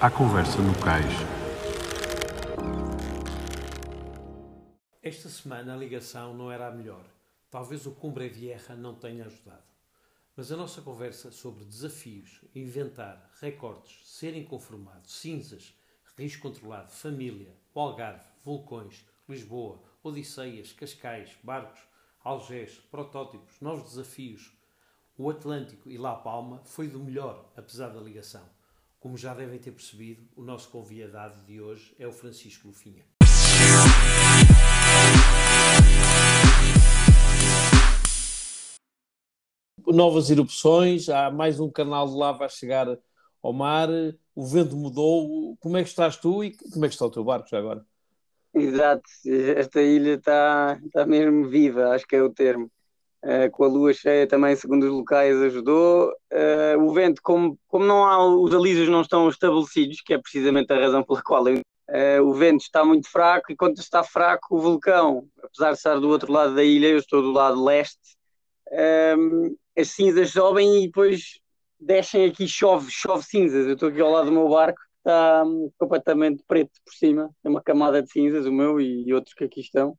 à conversa no cais. Esta semana a ligação não era a melhor. Talvez o Cumbre Vieja não tenha ajudado. Mas a nossa conversa sobre desafios, inventar, recordes, ser inconformado, cinzas, risco controlado, família, o Algarve, vulcões, Lisboa, Odisseias, Cascais, barcos, Algés, protótipos, novos desafios, o Atlântico e La Palma foi do melhor, apesar da ligação. Como já devem ter percebido, o nosso convidado de hoje é o Francisco Lufinha. Novas erupções, há mais um canal de lava a chegar ao mar, o vento mudou. Como é que estás tu e como é que está o teu barco já agora? Exato, esta ilha está, está mesmo viva, acho que é o termo. Uh, com a lua cheia também, segundo os locais, ajudou. Uh, o vento, como, como não há, os alísios não estão estabelecidos, que é precisamente a razão pela qual eu, uh, o vento está muito fraco, e quando está fraco, o vulcão, apesar de estar do outro lado da ilha, eu estou do lado leste, as cinzas sobem e depois descem aqui, chove, chove cinzas. Eu estou aqui ao lado do meu barco, está hum, completamente preto por cima, tem uma camada de cinzas, o meu e outros que aqui estão,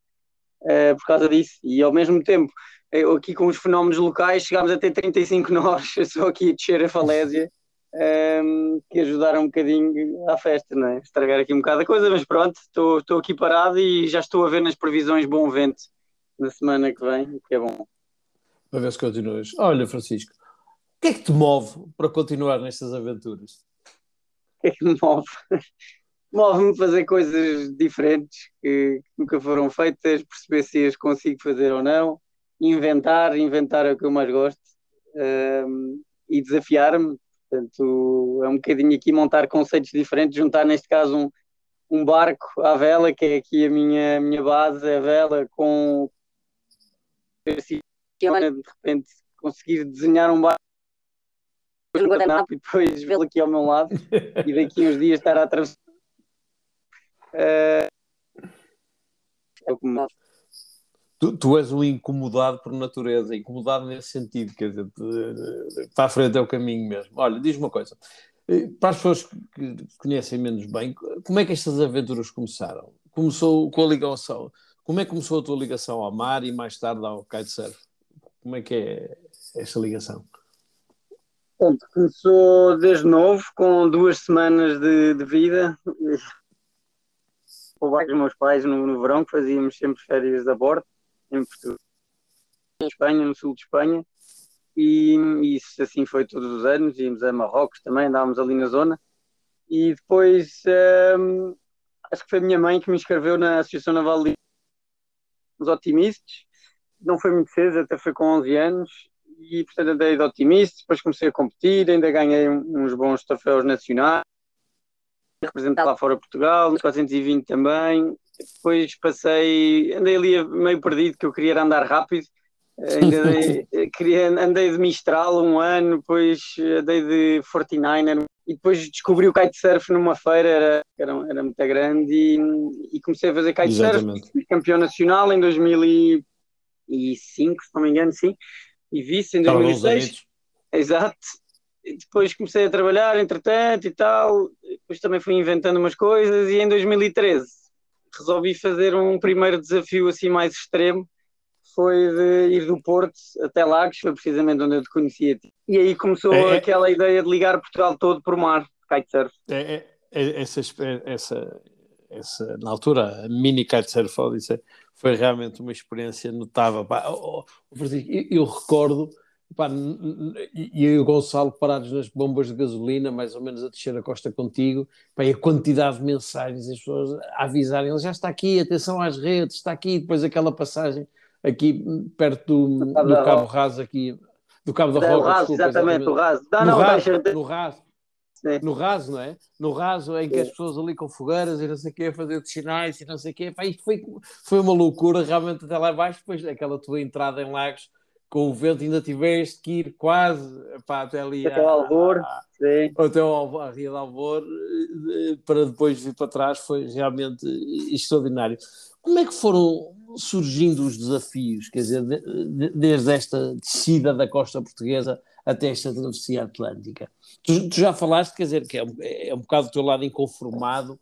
por causa disso. E ao mesmo tempo eu aqui com os fenómenos locais chegámos a ter 35 nós, só aqui a descer a falésia, um, ehm, que ajudaram um bocadinho à festa, não é? Estragar aqui um bocado a coisa, mas pronto, estou aqui parado e já estou a ver nas previsões bom vento na semana que vem, que é bom. Para ver se continuas. Olha, Francisco, o que é que te move para continuar nestas aventuras? O que é que me move? Move-me fazer coisas diferentes que, que nunca foram feitas, perceber se as consigo fazer ou não inventar, inventar é o que eu mais gosto um, e desafiar-me. Portanto, é um bocadinho aqui montar conceitos diferentes, juntar neste caso um, um barco à vela, que é aqui a minha, a minha base, a vela, com de repente conseguir desenhar um barco e depois vê-lo aqui ao meu lado e daqui uns dias estar a atravessar. É. Tu, tu, és um incomodado por natureza, incomodado nesse sentido, quer dizer, para a frente é o caminho mesmo. Olha, diz uma coisa, eh, para as pessoas que conhecem menos bem, como é que estas aventuras começaram? Começou com a ligação, como é que começou a tua ligação ao mar e mais tarde ao kitesurf? Como é que é esta ligação? Bom, começou desde novo, com duas semanas de, de vida, com os meus pais no, no verão, que fazíamos sempre férias a bordo em Portugal, em Espanha, no sul de Espanha, e, isso assim foi todos os anos. Íamos a Marrocos também, andávamos ali na zona. E depois um, acho que foi a minha mãe que me inscreveu na Associação Naval de os Otimistas. Não foi muito cedo, até foi com 11 anos. E portanto andei de otimista, depois comecei a competir, ainda ganhei uns bons troféus nacionais. Representei lá fora Portugal, nos 420 também, depois passei, andei ali meio perdido, que eu queria andar rápido, andei, queria, andei de Mistral um ano, depois andei de 49er e depois descobri o kitesurf numa feira, era, era, era muito grande e, e comecei a fazer kitesurf, fui campeão nacional em 2005, se não me engano, sim, e vice em 2006. Exato. E depois comecei a trabalhar, entretanto e tal, depois também fui inventando umas coisas e em 2013 resolvi fazer um primeiro desafio assim mais extremo, foi de ir do Porto até Lagos, foi precisamente onde eu te conhecia. E aí começou é, é, aquela ideia de ligar Portugal todo por mar, kitesurf. É, é, é essa, essa, essa, na altura, a mini kitesurf foi realmente uma experiência notável. eu, eu recordo e eu e o Gonçalo parados nas bombas de gasolina, mais ou menos a descer a costa contigo, pá, e a quantidade de mensagens, as pessoas a avisarem, ele já está aqui, atenção às redes, está aqui, depois aquela passagem aqui perto do, do Cabo Raso, aqui, do Cabo da Roca. Raso, desculpa, exatamente, o Raso. Não, no, não, raso no Raso. Sim. No raso, não é? No raso em que Sim. as pessoas ali com fogueiras e não sei o quê, a fazer sinais e não sei o quê, pá, isto foi, foi uma loucura realmente até lá abaixo, depois aquela tua entrada em Lagos, com o vento ainda tiveste que ir quase pá, até ali até ao Alvor, até ao, à Ria de Alvor eh, para depois vir para trás foi realmente extraordinário. Como é que foram surgindo os desafios, quer dizer, desde esta descida da costa portuguesa até esta travessia atlântica. Tu, tu já falaste, quer dizer, que é um, é um bocado do teu lado inconformado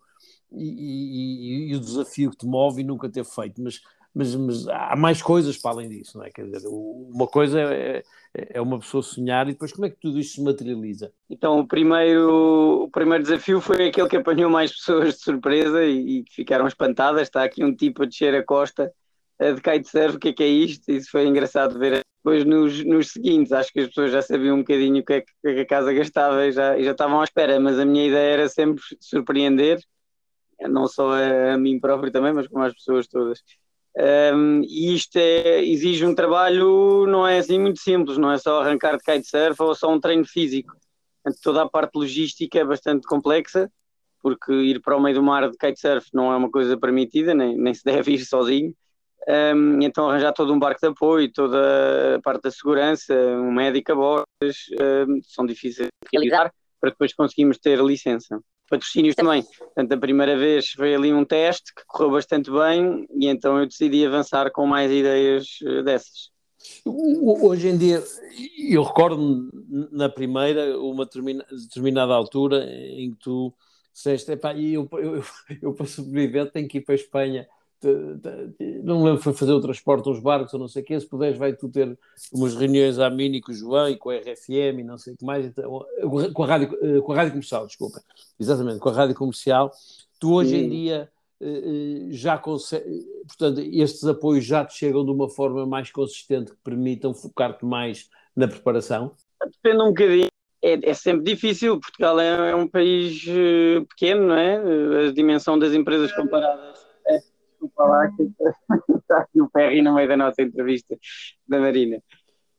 e, e, e, o desafio que te move e nunca ter feito, mas, mas, mas, há mais coisas para além disso, não é? Quer dizer, uma coisa é, é, é uma pessoa sonhar e depois como é que tudo isto se materializa? Então, o primeiro, o primeiro desafio foi aquele que apanhou mais pessoas de surpresa e, que ficaram espantadas. Está aqui um tipo a descer a costa de kitesurf, o que é que é isto? Isso foi engraçado ver. Depois nos, nos seguintes, acho que as pessoas já sabiam um bocadinho o que é que, é que a casa gastava e já, e já estavam à espera, mas a minha ideia era sempre surpreender, não só a, a mim próprio também, mas como as pessoas todas. Um, e isto é, exige um trabalho, não é assim muito simples, não é só arrancar de kitesurf ou só um treino físico. Portanto, toda a parte logística é bastante complexa, porque ir para o meio do mar de kitesurf não é uma coisa permitida, nem, nem se deve ir sozinho. Um, então arranjar todo um barco de apoio, toda a parte da segurança, um médico a bordo, um, são difíceis de realizar para depois conseguirmos ter licença. Patrocínios também. Portanto, a primeira vez foi ali um teste que correu bastante bem e então eu decidi avançar com mais ideias eh, dessas. Hoje em dia, eu recordo na primeira, uma determinada altura em que tu disseste, eu, eu, eu, eu para sobreviver tenho que ir para a Espanha não me lembro, foi fazer o transporte uns barcos ou não sei o quê, se puderes vai tu ter umas reuniões à Mini com o João e com a RFM e não sei o que mais, então, com, a rádio, eh, com a rádio comercial, desculpa, exatamente, com a rádio comercial, tu hoje Sim. em dia eh, eh, já consegue, portanto, estes apoios já te chegam de uma forma mais consistente que permitam focar-te mais na preparação? Depende um bocadinho. É, é sempre difícil, Portugal é, é um país pequeno, não é? A dimensão das empresas comparadas desculpa lá que está aqui o Perry no meio da nossa entrevista da Marina.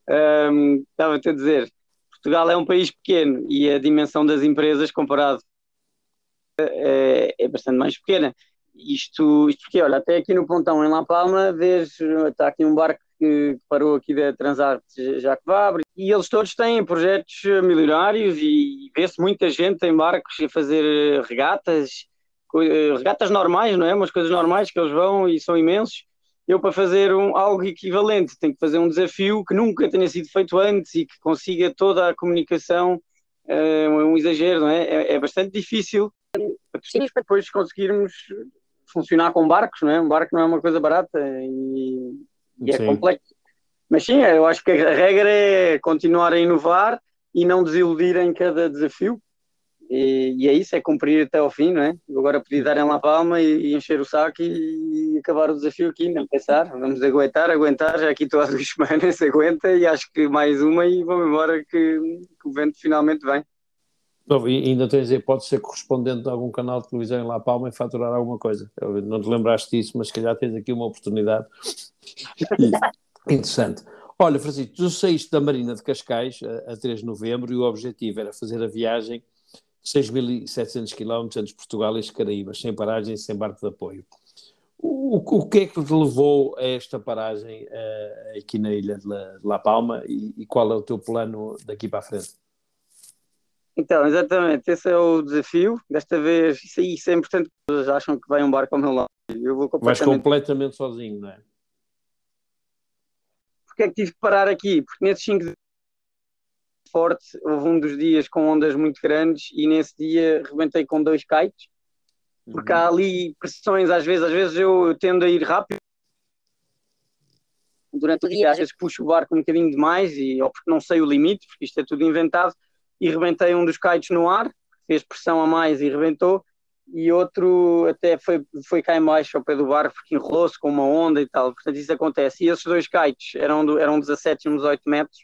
Um, Estava-te a dizer, Portugal é um país pequeno e a dimensão das empresas comparado é, é bastante mais pequena. Isto, isto porque, olha, até aqui no pontão em La Palma, vês, está aqui um barco que parou aqui da Transarte Vabre, e eles todos têm projetos milionários e vê-se muita gente em barcos a fazer regatas regatas normais, não é? Umas coisas normais que eles vão e são imensos. Eu, para fazer um, algo equivalente, tenho que fazer um desafio que nunca tenha sido feito antes e que consiga toda a comunicação, é um exagero, não é? É, é bastante difícil para depois conseguirmos funcionar com barcos, não é? Um barco não é uma coisa barata e, e é complexo. Mas sim, eu acho que a regra é continuar a inovar e não desiludir em cada desafio, e, e, é isso, é cumprir até ao fim, não é? Agora podia dar em La Palma e, e encher o saco e, e, acabar o desafio aqui, não pensar. Vamos aguentar, aguentar, já aqui estou há duas semanas, se aguenta e acho que mais uma e vamos embora que, que o vento finalmente vem. Não, e ainda tens a hipótese de ser correspondente de algum canal de televisão em La Palma e faturar alguma coisa. Eu não te lembraste disso, mas se calhar tens aqui uma oportunidade interessante. Olha, Francisco, tu saíste da Marina de Cascais a, a 3 de novembro e o objetivo era fazer a viagem 6.700 km entre Portugal e as Caraíbas, sem paragens, sem barco de apoio. O, o que é que te levou a esta paragem uh, aqui na ilha de La, de La Palma e, e, qual é o teu plano daqui para a frente? Então, exatamente, esse é o desafio. Desta vez, isso, aí, isso é importante, as pessoas acham que vai um barco ao meu lado. Eu vou completamente... Vais completamente sozinho, não é? Porque é que tive que parar aqui? Porque nesses 5 forte. Houve um dos dias com ondas muito grandes e nesse dia rebentei com dois kites, porque uhum. há ali pressões às vezes, às vezes eu, eu tendo a ir rápido durante o dia, às vezes puxo o barco um bocadinho demais e, ou porque não sei o limite, porque isto é tudo inventado, e rebentei um dos kites no ar, fez pressão a mais e rebentou, e outro até foi, foi cá embaixo ao pé do barco porque enrolou-se com uma onda e tal, portanto isso acontece. E esses dois kites eram, eram 17 e uns 18 metros,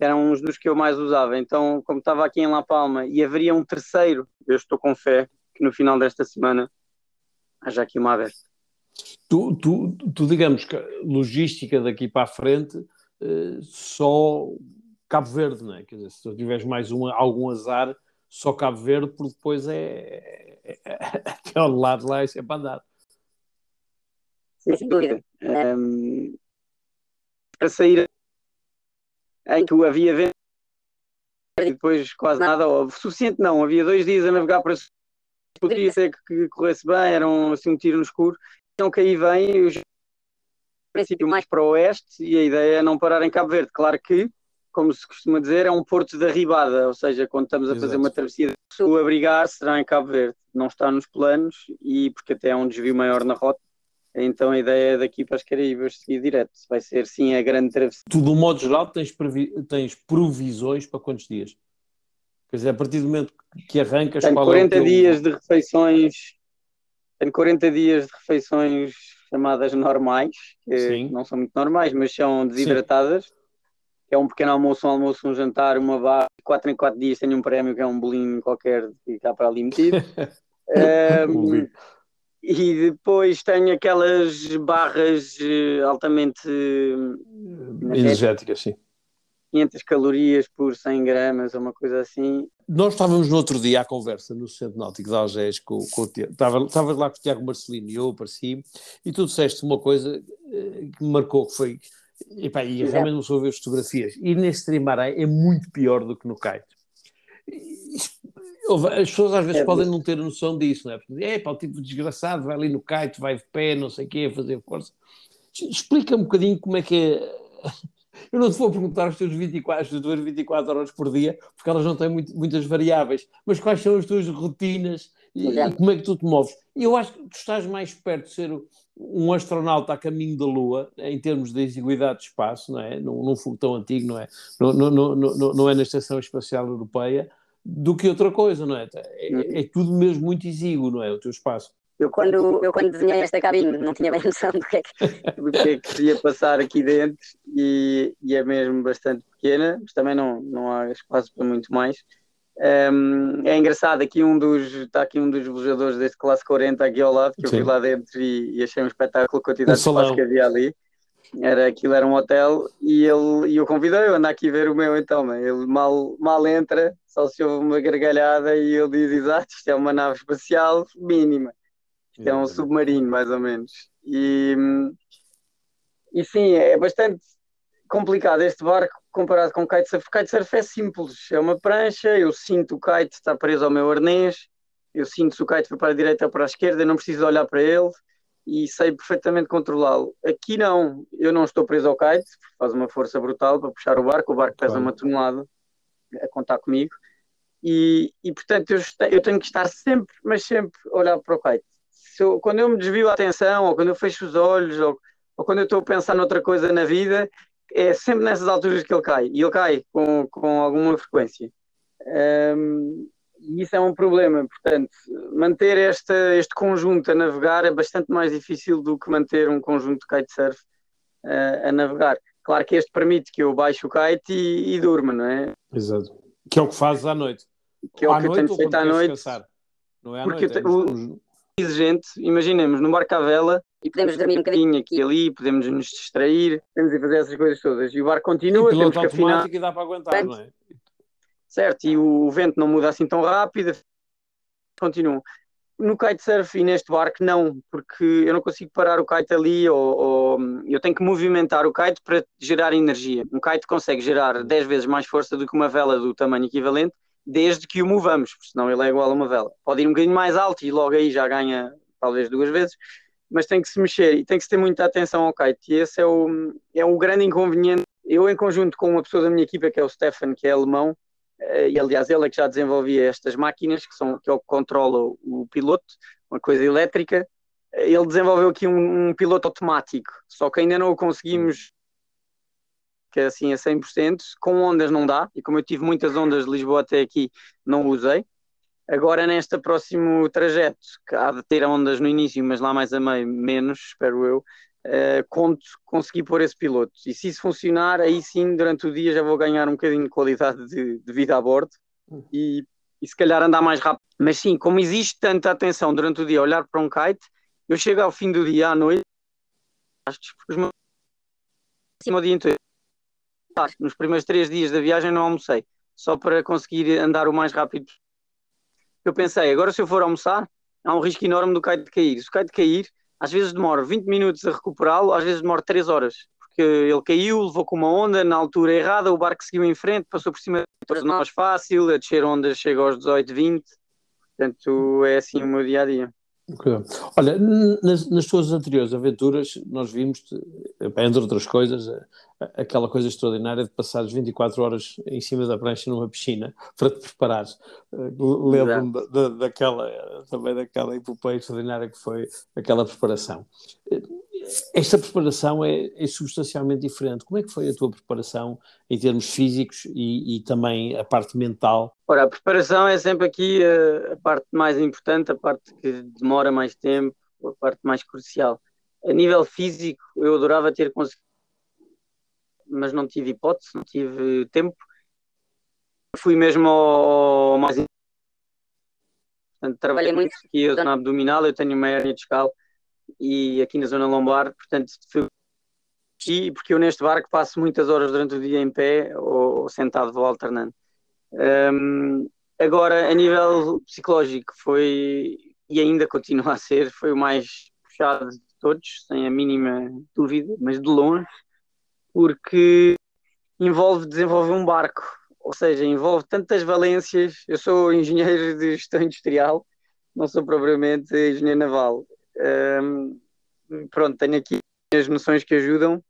eram uns dos que eu mais usava. Então, como estava aqui em La Palma e haveria um terceiro, eu estou com fé que no final desta semana haja aqui uma aberta. Tu, tu, tu digamos que logística daqui para a frente, eh, só Cabo Verde, não é? Quer dizer, se tu tiveres mais um, algum azar, só Cabo Verde, porque depois é, é, é até ao lado lá é sempre andar. Sem dúvida. Um, para sair em que havia vento e depois quase nada, ou suficiente não, havia dois dias a navegar para poderia ser que, que corresse bem, era um, assim, um tiro no escuro. Então que aí vem, o princípio mais para o oeste, e a ideia é não parar em Cabo Verde. Claro que como se costuma dizer, é um porto de arribada, ou seja, quando estamos a Exato. fazer uma travessia, o abrigar será em Cabo Verde, não está nos planos e porque até há um desvio maior na rota, então a ideia é daqui para as Caraíbas seguir direto, vai ser sim a grande travessia. Tu, de um modo geral, tens, previ... tens provisões para quantos dias? Quer dizer, a partir do momento que arrancas... Tenho 40 é teu... dias de refeições, tenho 40 dias de refeições chamadas normais, que sim. não são muito normais, mas são desidratadas. Sim que é um pequeno almoço, um almoço, um jantar, uma barra, quatro em quatro dias tenho um prémio que é um bolinho qualquer que está para ali metido. um, e depois tenho aquelas barras eh, altamente eh, energéticas, sim. 500 calorias por 100 gramas, ou uma coisa assim. Nós estávamos no outro dia à conversa no Centro Náutico de Algés com, com o Tiago, estava, estava lá com o Tiago Marcelino e eu apareci, e tu disseste uma coisa eh, que me marcou, que foi e, pá, e realmente não sou ver fotografias. E nesse trimaré é muito pior do que no kite. As pessoas às vezes é, podem não ter noção disso, não é? Porque, é pá, o tipo desgraçado vai ali no kite, vai de pé, não sei o quê, a fazer força. Explica um bocadinho como é que é. Eu não te vou perguntar as tuas 24, as tuas 24 horas por dia, porque elas não têm muito, muitas variáveis, mas quais são as tuas rotinas e, e, como é que tu te moves? Eu acho que tu estás mais perto de ser um astronauta a caminho da Lua, em termos de exiguidade de espaço, não é? Num, num fogo tão antigo, não é? Não, não, não, não, não é na Estação Espacial Europeia, do que outra coisa, não é? É, uhum. é tudo mesmo muito exíguo, não é? O teu espaço. Eu quando, eu quando desenhei esta cabine não tinha bem noção do que é que, do que, é que ia passar aqui dentro e, e, é mesmo bastante pequena, mas também não, não há espaço para muito mais. Um, é engraçado, aqui um dos, está aqui um dos velejadores deste classe 40 aqui ao lado, que Sim. eu fui lá dentro e, e, achei um espetáculo a quantidade de espaço que havia ali. Era, aquilo era um hotel e ele e eu convidei eu ando aqui ver o meu então, ele mal, mal entra, só se ouve uma gargalhada e ele diz exato, isto é uma nave espacial mínima, isto é um submarino mais ou menos. E, e sim, é bastante complicado este barco comparado com kitesurf. Kitesurf é simples, é uma prancha, eu sinto o kite está preso ao meu arnês, eu sinto se o kite foi para a direita ou para a esquerda, eu não preciso olhar para ele e sei perfeitamente controlá-lo. Aqui não, eu não estou preso ao kite, faz uma força brutal para puxar o barco, o barco pesa claro. uma tonelada a contar comigo. E, e portanto eu, eu, tenho que estar sempre, mas sempre a olhar para o kite. Eu, quando eu me desvio a atenção, ou quando eu fecho os olhos, ou, ou quando eu estou a pensar noutra coisa na vida, é sempre nessas alturas que ele cai, e ele cai com, com alguma frequência. Um, e isso é um problema, portanto, manter esta, este conjunto a navegar é bastante mais difícil do que manter um conjunto de kitesurf uh, a navegar. Claro que este permite que eu baixe o kite e, e durma, não é? Exato. Que é o que fazes à noite. Que é o à que eu tenho feito à noite. Não é à porque noite, é exigente, imaginemos, no barco à vela, e podemos dormir um bocadinho aqui e ali, podemos nos distrair, podemos ir fazer essas coisas todas. E o barco continua, temos que afinar. e dá para aguentar, não é? Certo, e o vento não muda assim tão rápido, continua. No kitesurf e neste barco não, porque eu não consigo parar o kite ali ou, ou, eu tenho que movimentar o kite para gerar energia. Um kite consegue gerar 10 vezes mais força do que uma vela do tamanho equivalente, desde que o movamos, senão ele é igual a uma vela. Pode ir um bocadinho mais alto e logo aí já ganha talvez duas vezes, mas tem que se mexer e tem que se ter muita atenção ao kite. E esse é o, é o grande inconveniente. Eu, em conjunto com uma pessoa da minha equipa, que é o Stefan, que é alemão, e aliás ele é que já desenvolvia estas máquinas, que, são, que é controla o piloto, uma coisa elétrica, ele desenvolveu aqui um, um piloto automático, só que ainda não o conseguimos que é assim a 100%, com ondas não dá, e como eu tive muitas ondas de Lisboa até aqui, não usei, Agora, neste próximo trajeto, que há de ter ondas no início, mas lá mais a meio, menos, espero eu, conto conseguir pôr esse piloto. E se isso funcionar, aí sim, durante o dia já vou ganhar um bocadinho de qualidade de, de vida a bordo e, e se calhar andar mais rápido. Mas sim, como existe tanta atenção durante o dia a olhar para um kite, eu chego ao fim do dia, à noite, os meus... o dia inteiro. Nos primeiros três dias da viagem não almocei, só para conseguir andar o mais rápido eu pensei, agora se eu for almoçar, há um risco enorme do kite cair. Se o kite cair, às vezes demora 20 minutos a recuperá-lo, às vezes demora 3 horas, porque ele caiu, levou com uma onda na altura errada, o barco seguiu em frente, passou por cima de nós fácil, a descer ondas chega aos 18, 20, portanto é assim o meu dia a dia. Olha, nas, nas tuas anteriores aventuras, nós vimos, entre outras coisas, aquela coisa extraordinária de passar 24 horas em cima da prancha numa piscina para te preparares. Lembro-me da, daquela, também daquela epopeia extraordinária que foi aquela preparação. Esta preparação é, é, substancialmente diferente. Como é que foi a tua preparação em termos físicos e, e também a parte mental? Ora, a preparação é sempre aqui a, a, parte mais importante, a parte que demora mais tempo, a parte mais crucial. A nível físico, eu adorava ter conseguido, mas não tive hipótese, não tive tempo. Fui mesmo ao, ao mais. Portanto, trabalhei muito aqui a zona abdominal, eu tenho uma hernia discal e aqui na zona lombar, portanto, fui e porque eu neste barco passo muitas horas durante o dia em pé ou, ou sentado, vou alternando. Um, agora, a nível psicológico, foi e ainda continua a ser, foi o mais puxado de todos, sem a mínima dúvida, mas de longe, porque envolve desenvolver um barco, ou seja, envolve tantas valências. Eu sou engenheiro de gestão industrial, não sou propriamente engenheiro naval, um, pronto, tenho aqui as noções que ajudam,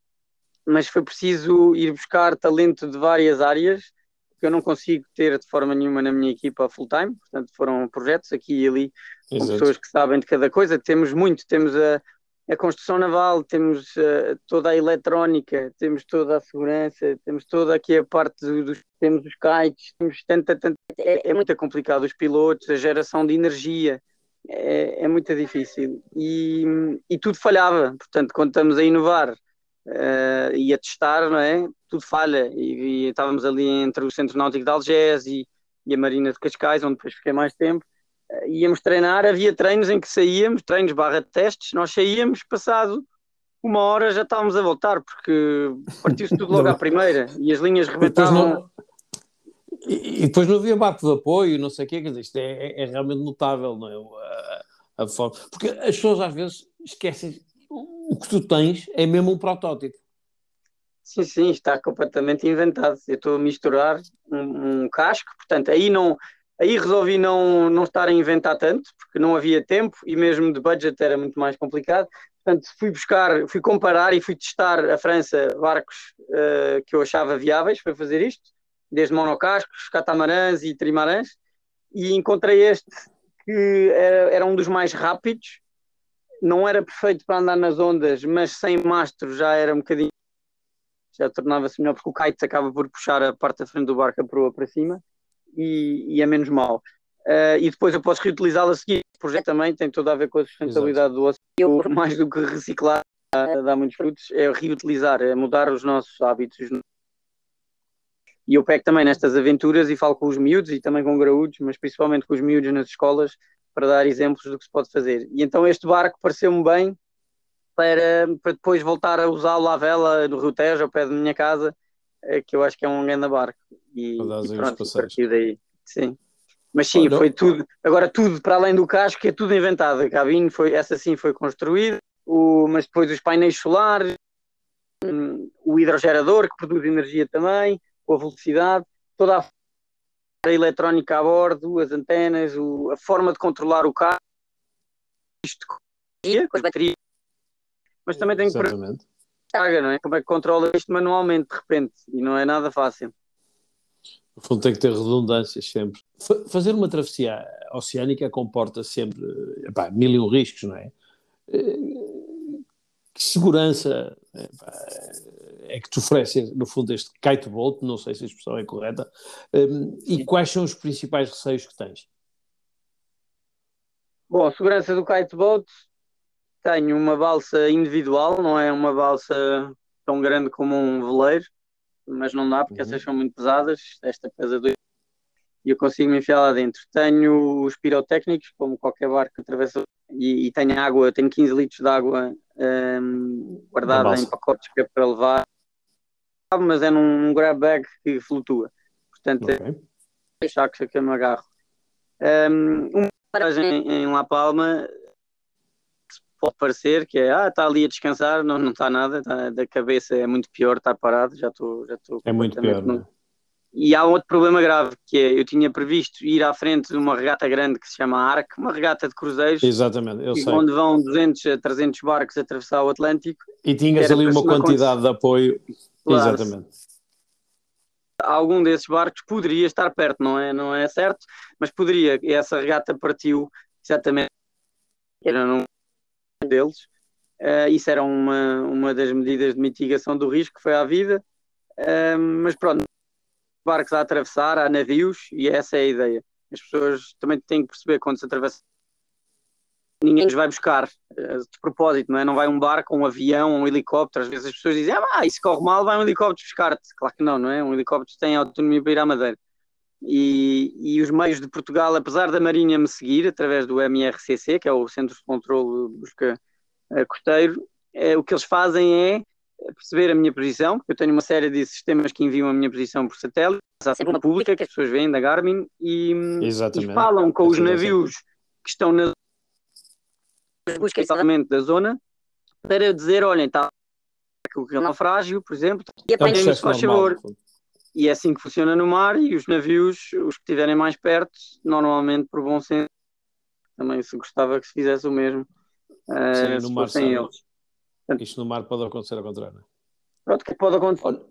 mas foi preciso ir buscar talento de várias áreas que eu não consigo ter de forma nenhuma na minha equipa full time, portanto foram projetos aqui e ali com Exato. pessoas que sabem de cada coisa, temos muito, temos a, a construção naval, temos uh, toda a eletrónica, temos toda a segurança, temos toda aqui a parte dos, temos os kites, temos tanta, tanta é, é muito complicado, os pilotos, a geração de energia, é, é muito difícil e, e, tudo falhava. Portanto, quando estamos a inovar uh, e a testar, não é? tudo falha. E, e, estávamos ali entre o Centro Náutico de Algés e, e, a Marina de Cascais, onde depois fiquei mais tempo. Uh, íamos treinar, havia treinos em que saíamos, treinos barra testes, nós saíamos, passado uma hora já estávamos a voltar, porque partiu-se tudo logo à primeira e as linhas rebentavam. E, e, depois não havia barco de apoio, não sei o quê, quer dizer, isto é, é, é realmente notável, não é? A, forma. Porque as pessoas às vezes esquecem o que tu tens é mesmo um protótipo. Sim, sim, está completamente inventado. Eu estou a misturar um, um casco, portanto, aí não, aí resolvi não, não estar a inventar tanto, porque não havia tempo e mesmo de budget era muito mais complicado. Portanto, fui buscar, fui comparar e fui testar a França barcos uh, que eu achava viáveis para fazer isto desde monocascos, catamarãs e trimarãs, e encontrei este que era, era um dos mais rápidos, não era perfeito para andar nas ondas, mas sem mastro já era um bocadinho, já tornava-se melhor, porque o kite acaba por puxar a parte da frente do barco a proa para cima, e, e é menos mau. Uh, e depois eu posso reutilizá-lo a seguir. O projeto também tem tudo a ver com a sustentabilidade Exato. do oceano. Mais do que reciclar, dá muitos frutos, é reutilizar, é mudar os nossos hábitos e eu pego também nestas aventuras e falo com os miúdos e também com graúdos, mas principalmente com os miúdos nas escolas, para dar exemplos do que se pode fazer. E então este barco pareceu-me bem para, para depois voltar a usá-lo à vela no Rio Tejo, ao pé da minha casa, eh, que eu acho que é um grande barco. E, e pronto, a partir daí, sim. Mas sim, Olha, foi tudo, agora tudo para além do casco, que é tudo inventado. A cabine foi, essa sim foi construída, o, mas depois os painéis solares, hum, o hidrogerador que produz energia também, com a velocidade, toda a eletrónica a bordo, as antenas, o, a forma de controlar o carro, isto com as baterias, mas também tem que carga, não é? Como é que controla isto manualmente de repente e não é nada fácil. No fundo tem que ter redundâncias sempre. Fazer uma travessia oceânica comporta sempre epá, mil e um riscos, não é? Eh, segurança é que te oferece, no fundo, este kiteboat, não sei se a expressão é correta, um, e quais são os principais receios que tens? Bom, a segurança do kiteboat, tenho uma balsa individual, não é uma balsa tão grande como um veleiro, mas não dá porque uhum. essas são muito pesadas, esta pesa dois e eu consigo me enfiar lá dentro. Tenho os pirotécnicos, como qualquer barco que atravessa, e, e tenho água, tenho 15 litros de água um, guardada em pacotes que é para levar mas é num grab bag que flutua. Portanto, okay. é sacos que eu me agarro. Um, uma paragem em La Palma pode parecer que é, ah, está ali a descansar, não, não está nada, tá, da cabeça é muito pior, está parado, já estou já É muito pior, no, e há outro problema grave, que é, eu tinha previsto ir à frente de uma regata grande que se chama ARC, uma regata de cruzeiros. Exatamente, eu sei. Onde vão 200 a 300 barcos a atravessar o Atlântico. E tinhas ali uma quantidade de apoio. Exatamente. Algum desses barcos poderia estar perto, não é, não é certo, mas poderia. E essa regata partiu exatamente, era num deles. Uh, isso era uma, uma das medidas de mitigação do risco que foi à vida. Uh, mas pronto, barcos a atravessar, há navios, e essa é a ideia. As pessoas também têm que perceber quando se atravessa. Ninguém os vai buscar eh, de propósito, não é? Não vai um barco, um avião, um helicóptero. Às vezes as pessoas dizem, ah, isso corre mal, vai um helicóptero buscar-te. Claro que não, não é? Um helicóptero tem autonomia para ir à Madeira. E, e, os meios de Portugal, apesar da Marinha me seguir através do MRCC, que é o Centro de Controlo Busca eh, Costeiro, é, o que eles fazem é perceber a minha posição, porque eu tenho uma série de sistemas que enviam a minha posição por satélite, uma pública que as pessoas veem da Garmin e, e falam com os navios que estão na busca exatamente da zona para dizer, olhem, está aquilo é naufrágio, por exemplo, e apanhem-nos, é faz favor. E é assim que funciona no mar e os navios, os que estiverem mais perto, normalmente por bom senso, também se gostava que se fizesse o mesmo, uh, Sim, se fossem eles. Isto no mar pode acontecer ao contrário. Pronto, que pode acontecer. Olha.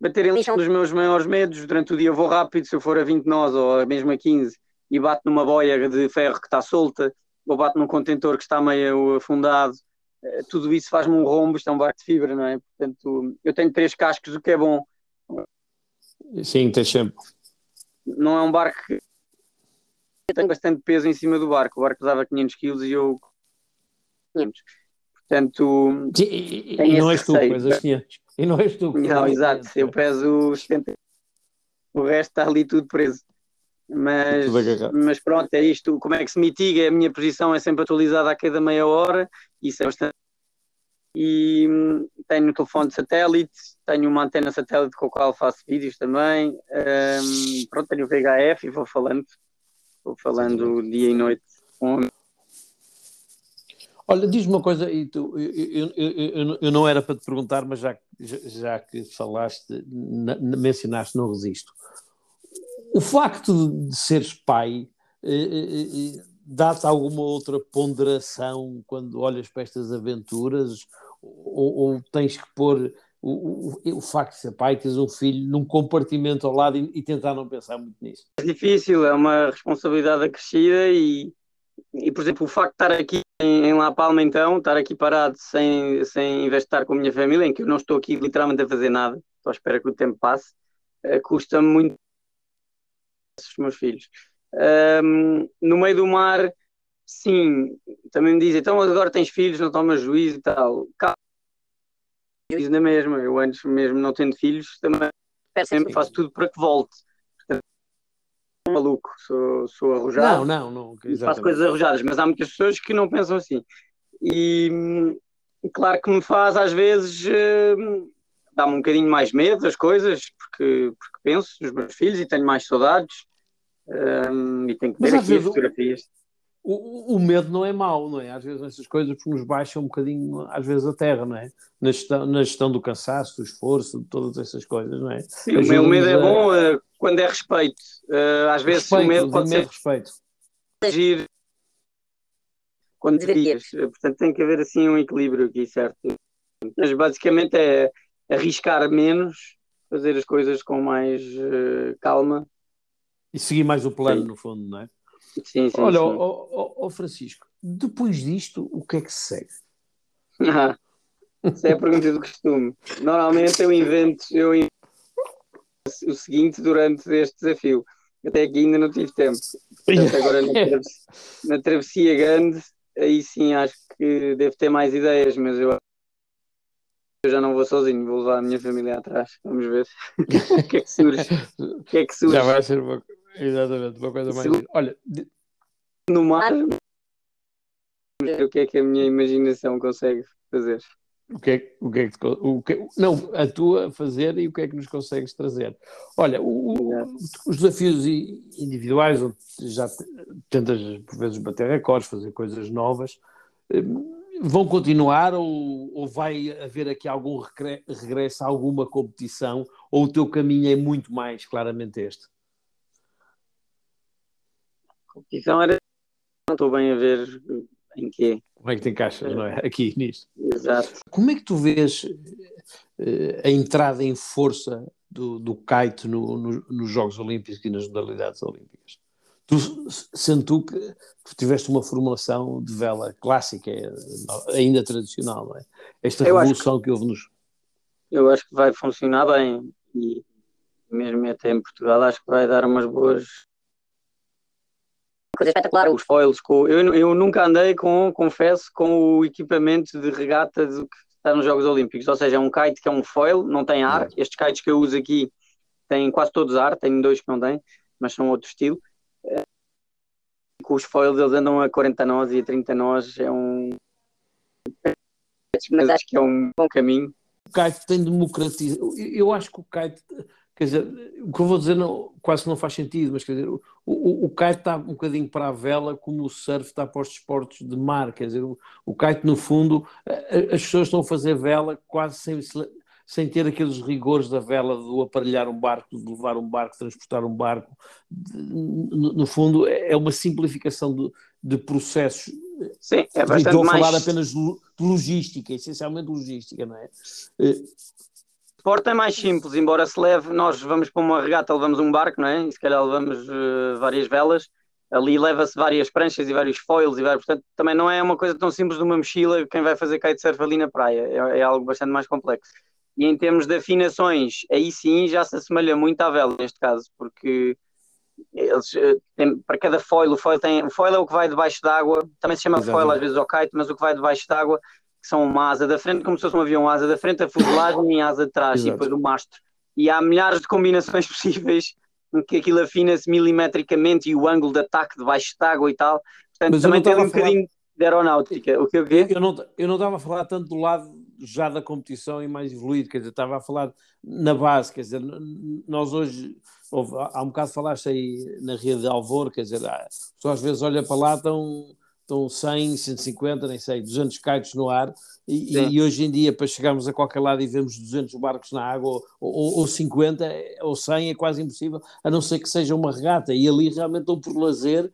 Bater em lixo é um dos meus maiores medos. Durante o dia vou rápido, se eu for a 20 nós ou mesmo a 15 e bato numa boia de ferro que está solta ou bato num contentor que está meio afundado, eh, tudo isso faz-me um rombo. Isto é um barco de fibra, não é? Portanto, eu tenho três cascos, o que é bom. Sim, tem sempre. Não é um barco que tem bastante peso em cima do barco. O barco pesava 500 kg e eu 500 Portanto, e, e não és tu, pesas 500. E não és tu. Não, exato, eu peso 70. O resto está ali tudo preso. Mas, mas pronto, é isto. Como é que se mitiga? A minha posição é sempre atualizada a cada meia hora. Isso é bastante. E hum, tenho um telefone de satélite, tenho uma antena satélite com a qual faço vídeos também. Um, pronto, tenho o VHF e vou falando. Vou falando dia e noite com Olha, diz-me uma coisa, e tu, eu, eu, eu, eu, não era para te perguntar, mas já, já que falaste, mencionaste, não resisto. O facto de seres pai eh, eh, eh, dá-te alguma outra ponderação quando olhas para estas aventuras? Ou, ou tens que pôr o, o, o, facto de ser pai, teres um filho num compartimento ao lado e, e tentar não pensar muito nisso? É difícil, é uma responsabilidade acrescida e e, por exemplo, o facto de estar aqui em, em La Palma, então, estar aqui parado sem, sem investir com a minha família, em que eu não estou aqui literalmente a fazer nada, à espera que o tempo passe, uh, custa-me muito os meus filhos. Um, no meio do mar, sim, também me dizem, então agora tens filhos, não tomas juízo e tal. Calma, juízo na mesma, eu antes mesmo não tendo filhos, também sempre faço tudo para que volte maluco, sou, sou arrojado. Não, não, não. Faço coisas arrojadas, mas há muitas pessoas que não pensam assim. E claro que me faz, às vezes, uh, dá-me um bocadinho mais medo das coisas, porque, porque penso nos meus filhos e tenho mais saudades. Um, e tenho que ver aqui as fotografias. O, o, medo não é mau, não é? Às vezes essas coisas nos baixam um bocadinho, às vezes, a terra, não é? Na gestão, na gestão do cansaço, do esforço, de todas essas coisas, não é? Sim, o meu medo é bom uh, quando é respeito. Uh, às vezes respeito, o medo pode ser respeito. agir quando devias. Portanto, tem que haver assim um equilíbrio aqui, certo? Mas basicamente é arriscar menos, fazer as coisas com mais uh, calma. E seguir mais o plano, Sim. no fundo, não é? Sim, sim, Olha, sim. Ó, Francisco, depois disto, o que é que se segue? Ah, isso é a pergunta do costume. Normalmente eu invento, eu invento o seguinte durante este desafio. Até aqui ainda não tive tempo. Portanto, agora na travessia, na travessia grande, aí sim acho que devo ter mais ideias, mas eu, eu já não vou sozinho, vou levar a minha família atrás. Vamos ver o que é que surge. O que é que surge. Já vai ser uma, exatamente, uma coisa mais. Olha, de... no mar, o que é que a minha imaginação consegue fazer. O que é, o que, é que, o que não, a tua fazer e o que é que nos consegues trazer. Olha, o, os desafios individuais, onde já tentas por vezes bater recordes, fazer coisas novas, hum, vão continuar ou, ou, vai haver aqui algum regresso a alguma competição ou o teu caminho é muito mais claramente este? A competição era não estou bem a ver em quê. Como é que te encaixas, não é? Aqui nisto. Exato. Como é que tu vês uh, a entrada em força do, do kite no, no, nos Jogos Olímpicos e nas modalidades olímpicas? Tu, sendo tu que, que tiveste uma formulação de vela clássica, ainda tradicional, não é? Esta eu revolução que... que houve nos. Eu acho que vai funcionar bem e mesmo até em Portugal acho que vai dar umas boas. Coisa espetacular. Os foils, com... eu, eu nunca andei com, confesso, com o equipamento de regata do que está nos Jogos Olímpicos, ou seja, é um kite que é um foil, não tem ar. É. Estes kites que eu uso aqui têm quase todos ar, tenho dois que não têm, mas são outro estilo com os foils eles andam a 40 nós e a 30 nós é um mas acho que é um bom caminho. O kite tem democratizado eu acho que o kite quer dizer, o que eu vou dizer não, quase não faz sentido, mas quer dizer, o, o, o kite está um bocadinho para a vela como o surf está para os esportes de mar, quer dizer, o, o kite no fundo, as pessoas estão a fazer vela quase sem, sem ter aqueles rigores da vela do aparelhar um barco, de levar um barco, transportar um barco. No, fundo, é, é uma simplificação de, de processos. Sim, é bastante Estou a falar mais... apenas de logística, essencialmente logística, não é? Porta é mais simples, embora se leve, nós vamos para uma regata, levamos um barco, não é? E se calhar levamos uh, várias velas, ali leva-se várias pranchas e vários foils, e vários, portanto também não é uma coisa tão simples de uma mochila quem vai fazer kitesurf ali na praia, é, é algo bastante mais complexo. E em termos de afinações, aí sim já se assemelha muito à vela neste caso, porque eles eh, têm, para cada foil, o foil, tem, o foil é o que vai debaixo d'água, também se chama Exatamente. foil às vezes ao kite, mas o que vai debaixo d'água que são uma asa da frente, como se fosse um avião, asa da frente, a fuselagem e a asa de trás, Exato. e depois o mastro. E há milhares de combinações possíveis em que aquilo afina-se milimetricamente e o ângulo de ataque debaixo d'água e tal. Portanto, mas também tem um bocadinho de aeronáutica. O que eu, eu não Eu não estava a falar tanto do lado já da competição e mais evoluído, quer dizer, estava a falar na base, quer dizer, nós hoje, houve, há um bocado falaste aí na rede de Alvor, quer dizer, há, às vezes olha para lá, estão estão 100, 150, nem sei, 200 kites no ar, e, e, hoje em dia, para chegarmos a qualquer lado e vermos 200 barcos na água, ou, ou, ou 50, ou 100, é quase impossível, a não ser que seja uma regata, e ali realmente estão por lazer,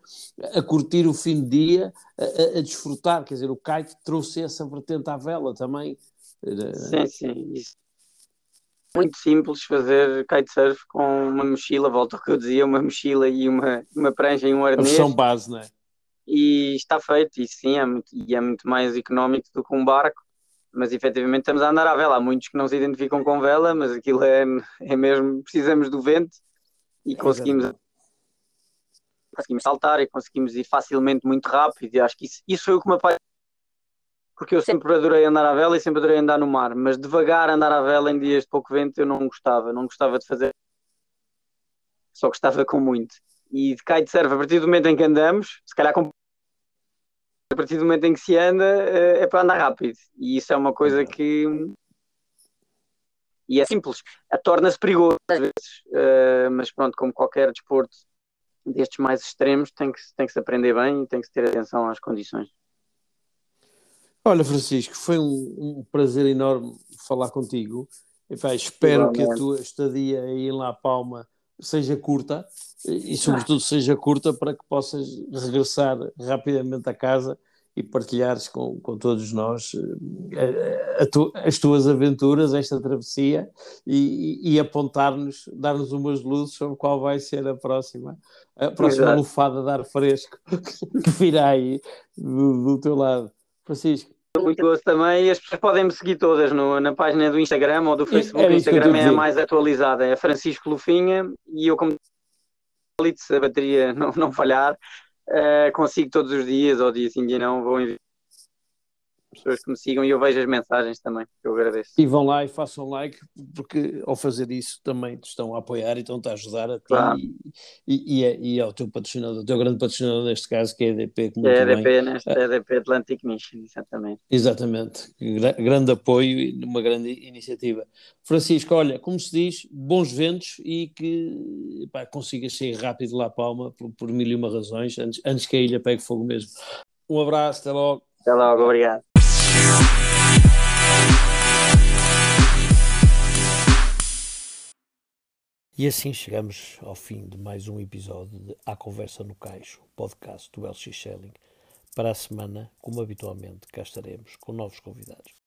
a curtir o fim de dia, a, a desfrutar, quer dizer, o kite trouxe essa vertente à vela também. Sim, sim, muito simples fazer kitesurf com uma mochila, volta ao que eu dizia, uma mochila e uma, uma prancha e um arnês. A versão base, não é? E está feito, e sim, é muito, e é muito mais económico do que um barco, mas efetivamente estamos a andar à vela. Há muitos que não se identificam com vela, mas aquilo é, é mesmo, precisamos do vento. E conseguimos, conseguimos saltar e conseguimos ir facilmente muito rápido, e acho que isso, isso foi o que me apaixonou. Porque eu sempre adorei andar à vela e sempre adorei andar no mar, mas devagar andar à vela em dias de pouco vento eu não gostava, não gostava de fazer, só gostava com muito. E de kitesurf, a partir do momento em que andamos, se calhar a partir do momento em que se anda, eh, é para andar rápido. E isso é uma coisa que. E é simples, torna-se perigoso às vezes, eh, mas pronto, como qualquer desporto destes mais extremos, tem que, tem que se aprender bem e tem que se ter atenção às condições. Olha, Francisco, foi um, um prazer enorme falar contigo. espero Igualmente. que a tua estadia aí em La Palma seja curta e, sobretudo, seja curta para que possas regressar rapidamente a casa e partilhares com, com todos nós uh, tu, as tuas aventuras, esta travessia e, e apontar-nos, dar-nos umas luzes sobre qual vai ser a próxima, a próxima Exato. lufada de ar fresco que virá aí do, do teu lado. Francisco. Muito gosto também. E as pessoas podem me seguir todas no, na página do Instagram ou do Facebook. o Instagram é a mais atualizada, é Francisco Lufinha. E eu, como se a bateria não, não falhar, uh, consigo todos os dias, ou dia sim, dia não, vou enviar pessoas que me sigam e eu vejo as mensagens também, eu agradeço. E vão lá e façam like, porque ao fazer isso também te estão a apoiar e estão-te a ajudar a ti claro. e, e, e, é, e ao teu patrocinador, o teu grande patrocinador neste caso, que é a EDP. Que é a EDP, bem, neste, é a EDP Atlantic Mission, exatamente. Exatamente, grande apoio e uma grande iniciativa. Francisco, olha, como se diz, bons ventos e que pá, consigas sair rápido lá a Palma por, por mil e uma razões, antes, antes que a ilha pegue fogo mesmo. Um abraço, até logo. Até logo, obrigado. E assim chegamos ao fim de mais um episódio de A Conversa no Caixo, podcast do LX Shelling. Para a semana, como habitualmente, cá estaremos com novos convidados.